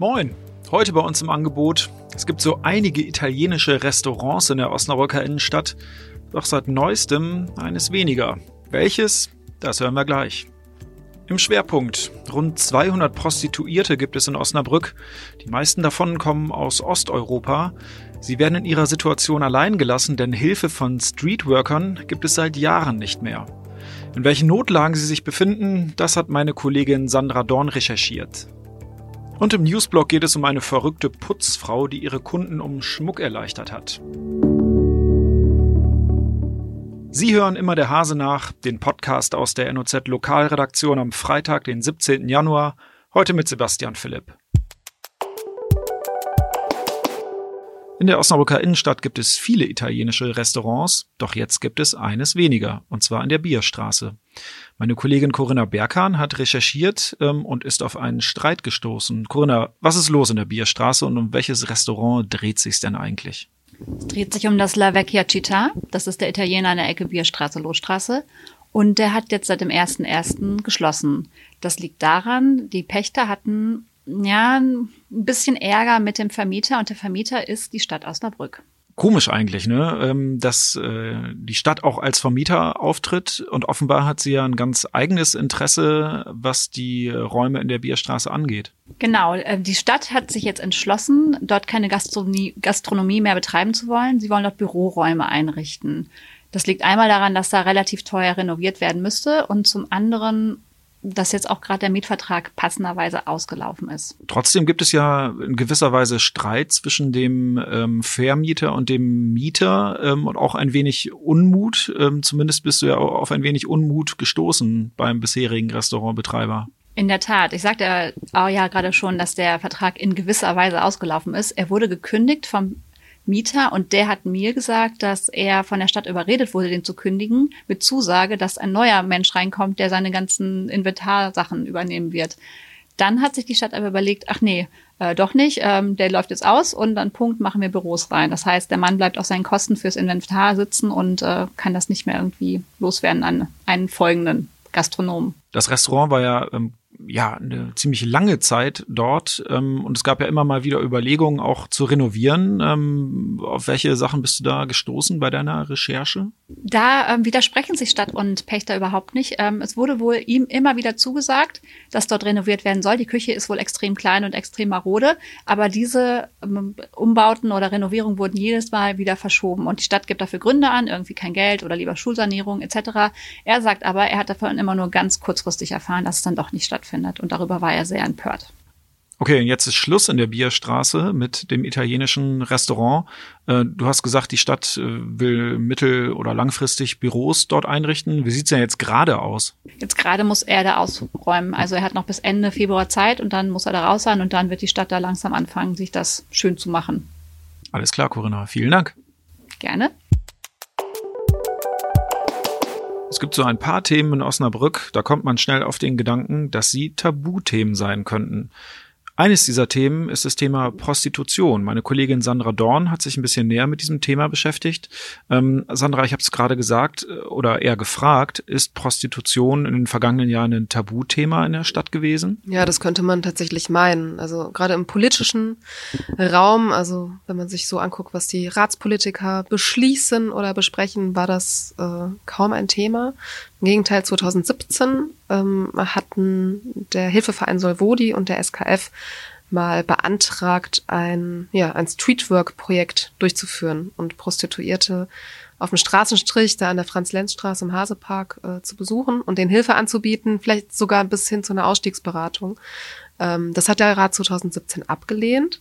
Moin! Heute bei uns im Angebot. Es gibt so einige italienische Restaurants in der Osnabrücker Innenstadt, doch seit neuestem eines weniger. Welches? Das hören wir gleich. Im Schwerpunkt. Rund 200 Prostituierte gibt es in Osnabrück. Die meisten davon kommen aus Osteuropa. Sie werden in ihrer Situation allein gelassen, denn Hilfe von Streetworkern gibt es seit Jahren nicht mehr. In welchen Notlagen sie sich befinden, das hat meine Kollegin Sandra Dorn recherchiert. Und im Newsblog geht es um eine verrückte Putzfrau, die ihre Kunden um Schmuck erleichtert hat. Sie hören immer der Hase nach, den Podcast aus der NOZ Lokalredaktion am Freitag, den 17. Januar, heute mit Sebastian Philipp. In der Osnabrücker Innenstadt gibt es viele italienische Restaurants, doch jetzt gibt es eines weniger, und zwar in der Bierstraße. Meine Kollegin Corinna Berkan hat recherchiert ähm, und ist auf einen Streit gestoßen. Corinna, was ist los in der Bierstraße und um welches Restaurant dreht sich's denn eigentlich? Es dreht sich um das La Vecchia Città. Das ist der Italiener an der Ecke Bierstraße, Losstraße. Und der hat jetzt seit dem 1.1. geschlossen. Das liegt daran, die Pächter hatten ja, ein bisschen Ärger mit dem Vermieter und der Vermieter ist die Stadt Osnabrück. Komisch eigentlich, ne? Ähm, dass äh, die Stadt auch als Vermieter auftritt und offenbar hat sie ja ein ganz eigenes Interesse, was die Räume in der Bierstraße angeht. Genau, äh, die Stadt hat sich jetzt entschlossen, dort keine Gastronomie, Gastronomie mehr betreiben zu wollen. Sie wollen dort Büroräume einrichten. Das liegt einmal daran, dass da relativ teuer renoviert werden müsste und zum anderen dass jetzt auch gerade der Mietvertrag passenderweise ausgelaufen ist. Trotzdem gibt es ja in gewisser Weise Streit zwischen dem ähm, Vermieter und dem Mieter ähm, und auch ein wenig Unmut. Ähm, zumindest bist du ja auf ein wenig Unmut gestoßen beim bisherigen Restaurantbetreiber. In der Tat. Ich sagte ja gerade schon, dass der Vertrag in gewisser Weise ausgelaufen ist. Er wurde gekündigt vom Mieter und der hat mir gesagt, dass er von der Stadt überredet wurde, den zu kündigen, mit Zusage, dass ein neuer Mensch reinkommt, der seine ganzen Inventarsachen übernehmen wird. Dann hat sich die Stadt aber überlegt, ach nee, äh, doch nicht, ähm, der läuft jetzt aus und dann Punkt machen wir Büros rein. Das heißt, der Mann bleibt auf seinen Kosten fürs Inventar sitzen und äh, kann das nicht mehr irgendwie loswerden an einen folgenden Gastronomen. Das Restaurant war ja ähm, ja eine ziemlich lange Zeit dort ähm, und es gab ja immer mal wieder Überlegungen auch zu renovieren. Ähm, auf welche Sachen bist du da gestoßen bei deiner Recherche? Da ähm, widersprechen sich Stadt und Pächter überhaupt nicht. Ähm, es wurde wohl ihm immer wieder zugesagt, dass dort renoviert werden soll. Die Küche ist wohl extrem klein und extrem marode, aber diese ähm, Umbauten oder Renovierungen wurden jedes Mal wieder verschoben und die Stadt gibt dafür Gründe an, irgendwie kein Geld oder lieber Schulsanierung etc. Er sagt aber, er hat davon immer nur ganz kurzfristig erfahren, dass es dann doch nicht stattfindet und darüber war er sehr empört. Okay, jetzt ist Schluss in der Bierstraße mit dem italienischen Restaurant. Äh, du hast gesagt, die Stadt äh, will mittel- oder langfristig Büros dort einrichten. Wie sieht's denn jetzt gerade aus? Jetzt gerade muss er da ausräumen. Also er hat noch bis Ende Februar Zeit und dann muss er da raus sein und dann wird die Stadt da langsam anfangen, sich das schön zu machen. Alles klar, Corinna. Vielen Dank. Gerne. Es gibt so ein paar Themen in Osnabrück, da kommt man schnell auf den Gedanken, dass sie Tabuthemen sein könnten. Eines dieser Themen ist das Thema Prostitution. Meine Kollegin Sandra Dorn hat sich ein bisschen näher mit diesem Thema beschäftigt. Ähm, Sandra, ich habe es gerade gesagt äh, oder eher gefragt, ist Prostitution in den vergangenen Jahren ein Tabuthema in der Stadt gewesen? Ja, das könnte man tatsächlich meinen. Also gerade im politischen Raum, also wenn man sich so anguckt, was die Ratspolitiker beschließen oder besprechen, war das äh, kaum ein Thema. Im Gegenteil, 2017 ähm, hatten der Hilfeverein Solvodi und der SKF mal beantragt, ein, ja, ein Streetwork-Projekt durchzuführen und Prostituierte auf dem Straßenstrich, da an der Franz-Lenz-Straße im Hasepark äh, zu besuchen und denen Hilfe anzubieten, vielleicht sogar bis hin zu einer Ausstiegsberatung. Ähm, das hat der Rat 2017 abgelehnt.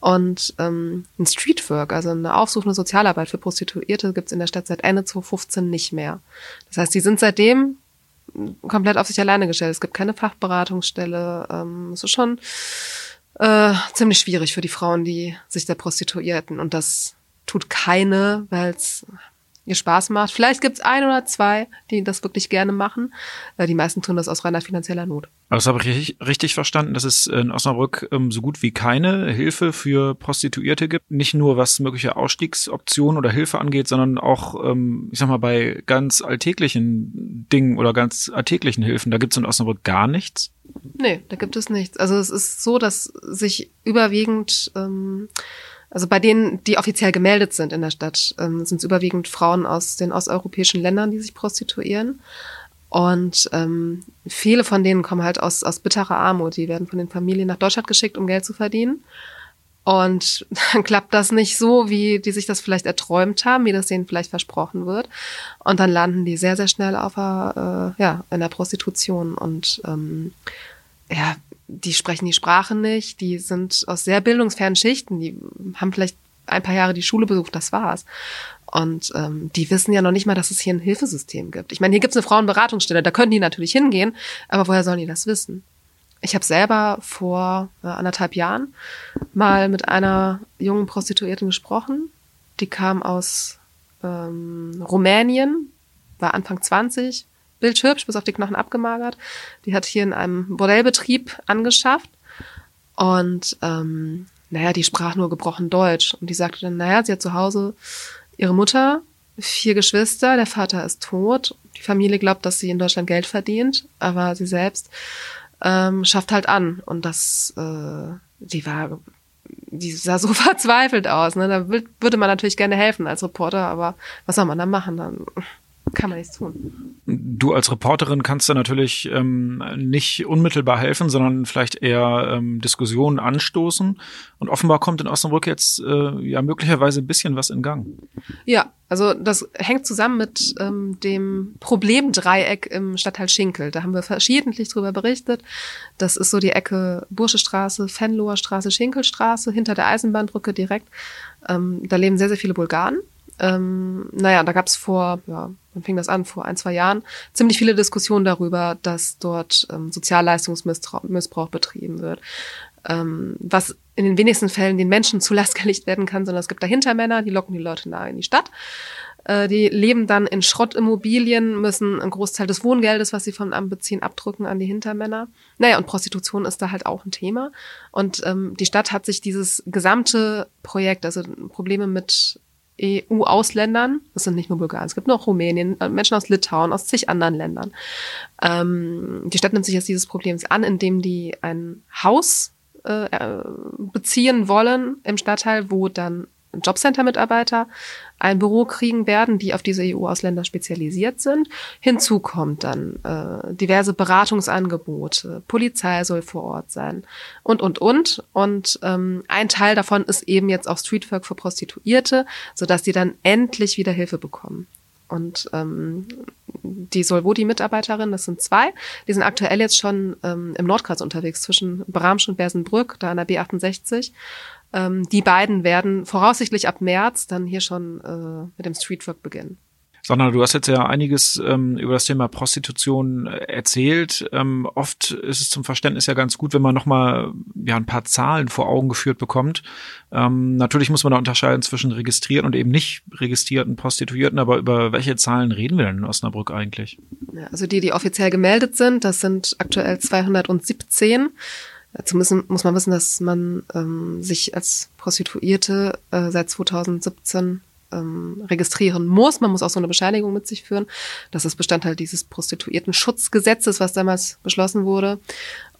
Und ähm, ein Streetwork, also eine aufsuchende Sozialarbeit für Prostituierte, gibt's in der Stadt seit Ende 2015 nicht mehr. Das heißt, die sind seitdem komplett auf sich alleine gestellt. Es gibt keine Fachberatungsstelle. Ähm, es ist schon äh, ziemlich schwierig für die Frauen, die sich da prostituierten. Und das tut keine, weil es ihr Spaß macht. Vielleicht gibt's ein oder zwei, die das wirklich gerne machen. Äh, die meisten tun das aus reiner finanzieller Not. Aber das habe ich richtig, verstanden, dass es in Osnabrück ähm, so gut wie keine Hilfe für Prostituierte gibt. Nicht nur was mögliche Ausstiegsoptionen oder Hilfe angeht, sondern auch, ähm, ich sag mal, bei ganz alltäglichen Dingen oder ganz alltäglichen Hilfen. Da gibt es in Osnabrück gar nichts. Nee, da gibt es nichts. Also es ist so, dass sich überwiegend ähm, also bei denen, die offiziell gemeldet sind in der Stadt, ähm, sind es überwiegend Frauen aus den osteuropäischen Ländern, die sich prostituieren. Und ähm, viele von denen kommen halt aus, aus bitterer Armut. Die werden von den Familien nach Deutschland geschickt, um Geld zu verdienen. Und dann klappt das nicht so, wie die sich das vielleicht erträumt haben, wie das denen vielleicht versprochen wird. Und dann landen die sehr, sehr schnell auf äh, ja, in der Prostitution. Und ähm, ja, die sprechen die Sprache nicht, die sind aus sehr bildungsfernen Schichten, die haben vielleicht ein paar Jahre die Schule besucht, das war's. Und ähm, die wissen ja noch nicht mal, dass es hier ein Hilfesystem gibt. Ich meine, hier gibt's eine Frauenberatungsstelle, da können die natürlich hingehen, aber woher sollen die das wissen? Ich habe selber vor äh, anderthalb Jahren mal mit einer jungen Prostituierten gesprochen. Die kam aus ähm, Rumänien, war Anfang 20, bildhübsch, bis auf die Knochen abgemagert. Die hat hier in einem Bordellbetrieb angeschafft. Und ähm, naja, die sprach nur gebrochen Deutsch. Und die sagte dann, naja, sie hat zu Hause ihre Mutter, vier Geschwister, der Vater ist tot. Die Familie glaubt, dass sie in Deutschland Geld verdient, aber sie selbst ähm, schafft halt an. Und das, äh, die war, die sah so verzweifelt aus. Ne? Da würde man natürlich gerne helfen als Reporter, aber was soll man da machen? Dann kann man nichts tun. Du als Reporterin kannst da natürlich ähm, nicht unmittelbar helfen, sondern vielleicht eher ähm, Diskussionen anstoßen. Und offenbar kommt in Osnabrück jetzt äh, ja möglicherweise ein bisschen was in Gang. Ja, also das hängt zusammen mit ähm, dem Problemdreieck im Stadtteil Schinkel. Da haben wir verschiedentlich drüber berichtet. Das ist so die Ecke Burschestraße, Fenloher Straße, Schinkelstraße, hinter der Eisenbahnbrücke direkt. Ähm, da leben sehr, sehr viele Bulgaren ähm, naja, da gab es vor, ja, wann fing das an? Vor ein, zwei Jahren ziemlich viele Diskussionen darüber, dass dort ähm, Sozialleistungsmissbrauch betrieben wird. Ähm, was in den wenigsten Fällen den Menschen zu Last gelegt werden kann, sondern es gibt dahinter Männer, die locken die Leute nahe in die Stadt. Äh, die leben dann in Schrottimmobilien, müssen einen Großteil des Wohngeldes, was sie vom Amt beziehen, abdrücken an die Hintermänner. Naja, und Prostitution ist da halt auch ein Thema. Und ähm, die Stadt hat sich dieses gesamte Projekt, also Probleme mit EU-Ausländern, das sind nicht nur Bulgarien, es gibt noch Rumänien, äh, Menschen aus Litauen, aus zig anderen Ländern. Ähm, die Stadt nimmt sich jetzt dieses Problems an, indem die ein Haus äh, äh beziehen wollen im Stadtteil, wo dann Jobcenter-Mitarbeiter ein Büro kriegen werden, die auf diese EU-Ausländer spezialisiert sind. Hinzu kommt dann äh, diverse Beratungsangebote, Polizei soll vor Ort sein und, und, und. Und ähm, ein Teil davon ist eben jetzt auch Streetwork für Prostituierte, sodass die dann endlich wieder Hilfe bekommen. Und ähm, die Solvodi-Mitarbeiterin, das sind zwei, die sind aktuell jetzt schon ähm, im Nordkreis unterwegs, zwischen Bramsch und Bersenbrück, da an der B68. Ähm, die beiden werden voraussichtlich ab März dann hier schon äh, mit dem Streetwork beginnen. Sandra, du hast jetzt ja einiges ähm, über das Thema Prostitution äh, erzählt. Ähm, oft ist es zum Verständnis ja ganz gut, wenn man nochmal ja, ein paar Zahlen vor Augen geführt bekommt. Ähm, natürlich muss man da unterscheiden zwischen registrierten und eben nicht registrierten Prostituierten, aber über welche Zahlen reden wir denn in Osnabrück eigentlich? Ja, also die, die offiziell gemeldet sind, das sind aktuell 217. Zumindest muss man wissen, dass man ähm, sich als Prostituierte äh, seit 2017 ähm, registrieren muss. Man muss auch so eine Bescheinigung mit sich führen. Das ist Bestandteil dieses Prostituiertenschutzgesetzes, was damals beschlossen wurde.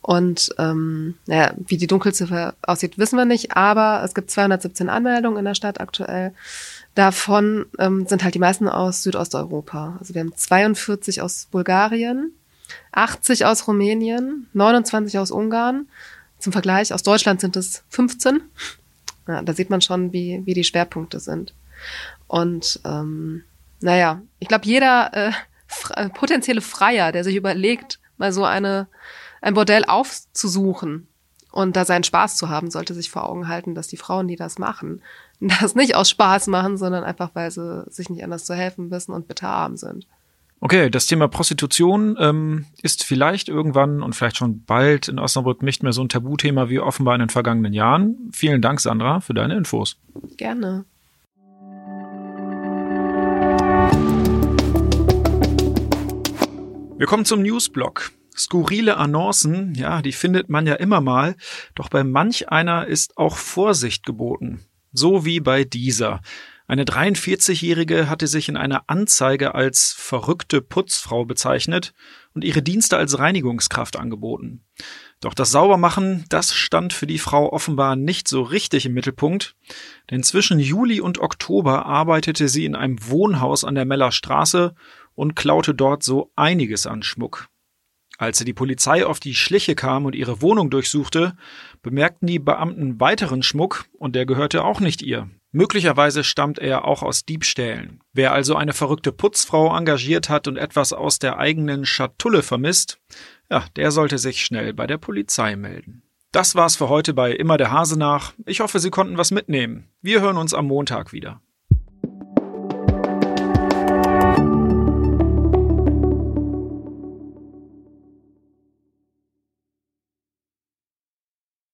Und ähm, naja, wie die Dunkelziffer aussieht, wissen wir nicht, aber es gibt 217 Anmeldungen in der Stadt aktuell. Davon ähm, sind halt die meisten aus Südosteuropa. Also wir haben 42 aus Bulgarien, 80 aus Rumänien, 29 aus Ungarn. Zum Vergleich, aus Deutschland sind es 15. Ja, da sieht man schon, wie, wie die Schwerpunkte sind. Und ähm, naja, ich glaube, jeder äh, äh, potenzielle Freier, der sich überlegt, mal so eine, ein Bordell aufzusuchen und da seinen Spaß zu haben, sollte sich vor Augen halten, dass die Frauen, die das machen, das nicht aus Spaß machen, sondern einfach, weil sie sich nicht anders zu helfen wissen und bitter arm sind. Okay, das Thema Prostitution ähm, ist vielleicht irgendwann und vielleicht schon bald in Osnabrück nicht mehr so ein Tabuthema wie offenbar in den vergangenen Jahren. Vielen Dank, Sandra, für deine Infos. Gerne. Wir kommen zum Newsblock. Skurrile Annoncen, ja, die findet man ja immer mal, doch bei manch einer ist auch Vorsicht geboten. So wie bei dieser. Eine 43-Jährige hatte sich in einer Anzeige als verrückte Putzfrau bezeichnet und ihre Dienste als Reinigungskraft angeboten. Doch das Saubermachen, das stand für die Frau offenbar nicht so richtig im Mittelpunkt, denn zwischen Juli und Oktober arbeitete sie in einem Wohnhaus an der Meller Straße und klaute dort so einiges an Schmuck. Als die Polizei auf die Schliche kam und ihre Wohnung durchsuchte, bemerkten die Beamten weiteren Schmuck und der gehörte auch nicht ihr. Möglicherweise stammt er auch aus Diebstählen. Wer also eine verrückte Putzfrau engagiert hat und etwas aus der eigenen Schatulle vermisst, ja, der sollte sich schnell bei der Polizei melden. Das war's für heute bei Immer der Hase nach. Ich hoffe, Sie konnten was mitnehmen. Wir hören uns am Montag wieder.